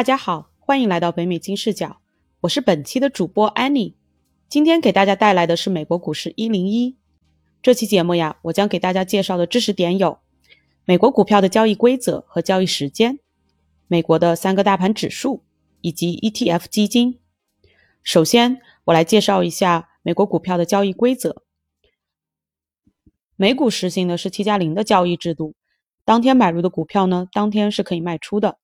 大家好，欢迎来到北美金视角，我是本期的主播 Annie。今天给大家带来的是美国股市一零一。这期节目呀，我将给大家介绍的知识点有：美国股票的交易规则和交易时间，美国的三个大盘指数以及 ETF 基金。首先，我来介绍一下美国股票的交易规则。美股实行的是 T 加零的交易制度，当天买入的股票呢，当天是可以卖出的。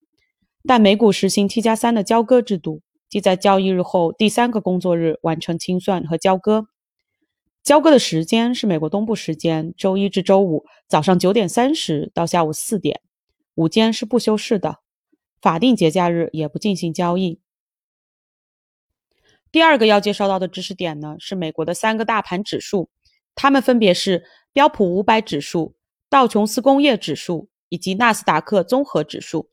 但美股实行 T 加三的交割制度，即在交易日后第三个工作日完成清算和交割。交割的时间是美国东部时间周一至周五早上九点三十到下午四点，午间是不休市的，法定节假日也不进行交易。第二个要介绍到的知识点呢，是美国的三个大盘指数，它们分别是。标普五百指数、道琼斯工业指数以及纳斯达克综合指数。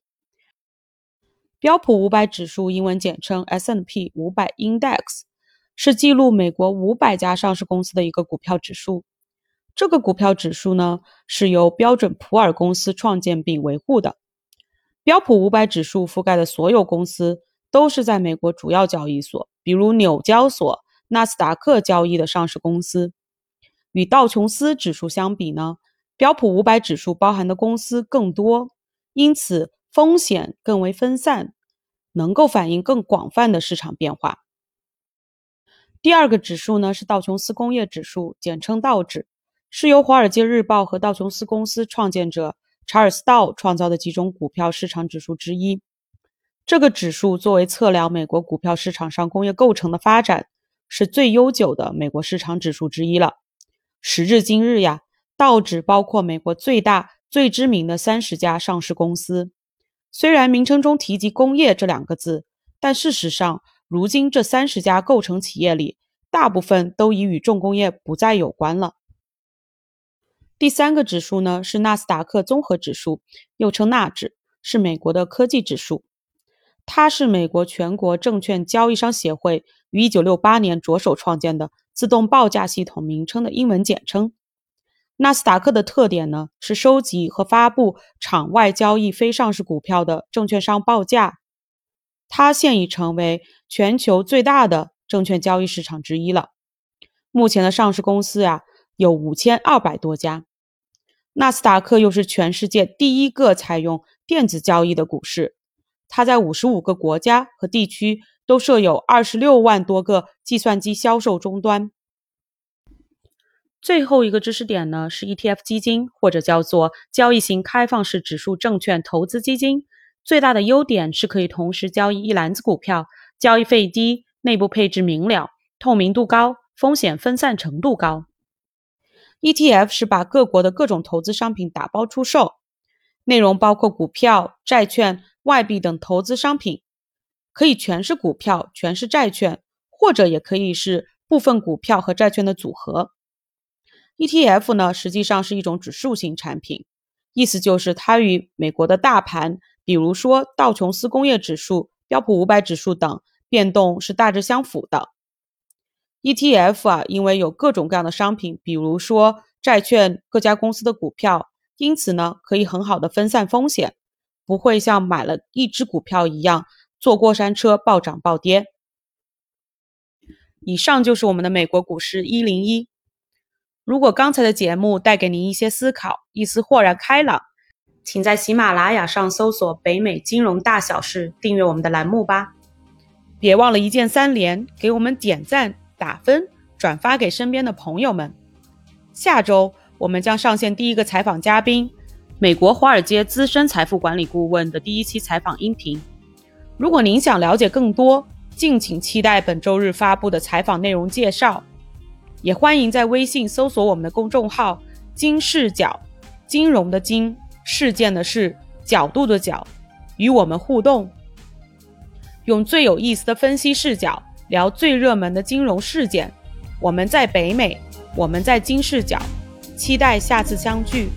标普五百指数英文简称 S&P 五百 Index，是记录美国五百家上市公司的一个股票指数。这个股票指数呢，是由标准普尔公司创建并维护的。标普五百指数覆盖的所有公司都是在美国主要交易所，比如纽交所、纳斯达克交易的上市公司。与道琼斯指数相比呢，标普五百指数包含的公司更多，因此风险更为分散，能够反映更广泛的市场变化。第二个指数呢是道琼斯工业指数，简称道指，是由《华尔街日报》和道琼斯公司创建者查尔斯·道创造的几种股票市场指数之一。这个指数作为测量美国股票市场上工业构成的发展，是最悠久的美国市场指数之一了。时至今日呀，道指包括美国最大、最知名的三十家上市公司。虽然名称中提及“工业”这两个字，但事实上，如今这三十家构成企业里，大部分都已与重工业不再有关了。第三个指数呢，是纳斯达克综合指数，又称纳指，是美国的科技指数。它是美国全国证券交易商协会于1968年着手创建的。自动报价系统名称的英文简称。纳斯达克的特点呢是收集和发布场外交易非上市股票的证券商报价。它现已成为全球最大的证券交易市场之一了。目前的上市公司呀有五千二百多家。纳斯达克又是全世界第一个采用电子交易的股市。它在五十五个国家和地区。都设有二十六万多个计算机销售终端。最后一个知识点呢，是 ETF 基金或者叫做交易型开放式指数证券投资基金。最大的优点是可以同时交易一篮子股票，交易费低，内部配置明了，透明度高，风险分散程度高。ETF 是把各国的各种投资商品打包出售，内容包括股票、债券、外币等投资商品。可以全是股票，全是债券，或者也可以是部分股票和债券的组合。ETF 呢，实际上是一种指数型产品，意思就是它与美国的大盘，比如说道琼斯工业指数、标普五百指数等变动是大致相符的。ETF 啊，因为有各种各样的商品，比如说债券、各家公司的股票，因此呢，可以很好的分散风险，不会像买了一只股票一样。坐过山车，暴涨暴跌。以上就是我们的美国股市一零一。如果刚才的节目带给您一些思考，一丝豁然开朗，请在喜马拉雅上搜索“北美金融大小事”，订阅我们的栏目吧。别忘了一键三连，给我们点赞、打分、转发给身边的朋友们。下周我们将上线第一个采访嘉宾——美国华尔街资深财富管理顾问的第一期采访音频。如果您想了解更多，敬请期待本周日发布的采访内容介绍。也欢迎在微信搜索我们的公众号“金视角”，金融的金，事件的事，角度的角，与我们互动，用最有意思的分析视角聊最热门的金融事件。我们在北美，我们在金视角，期待下次相聚。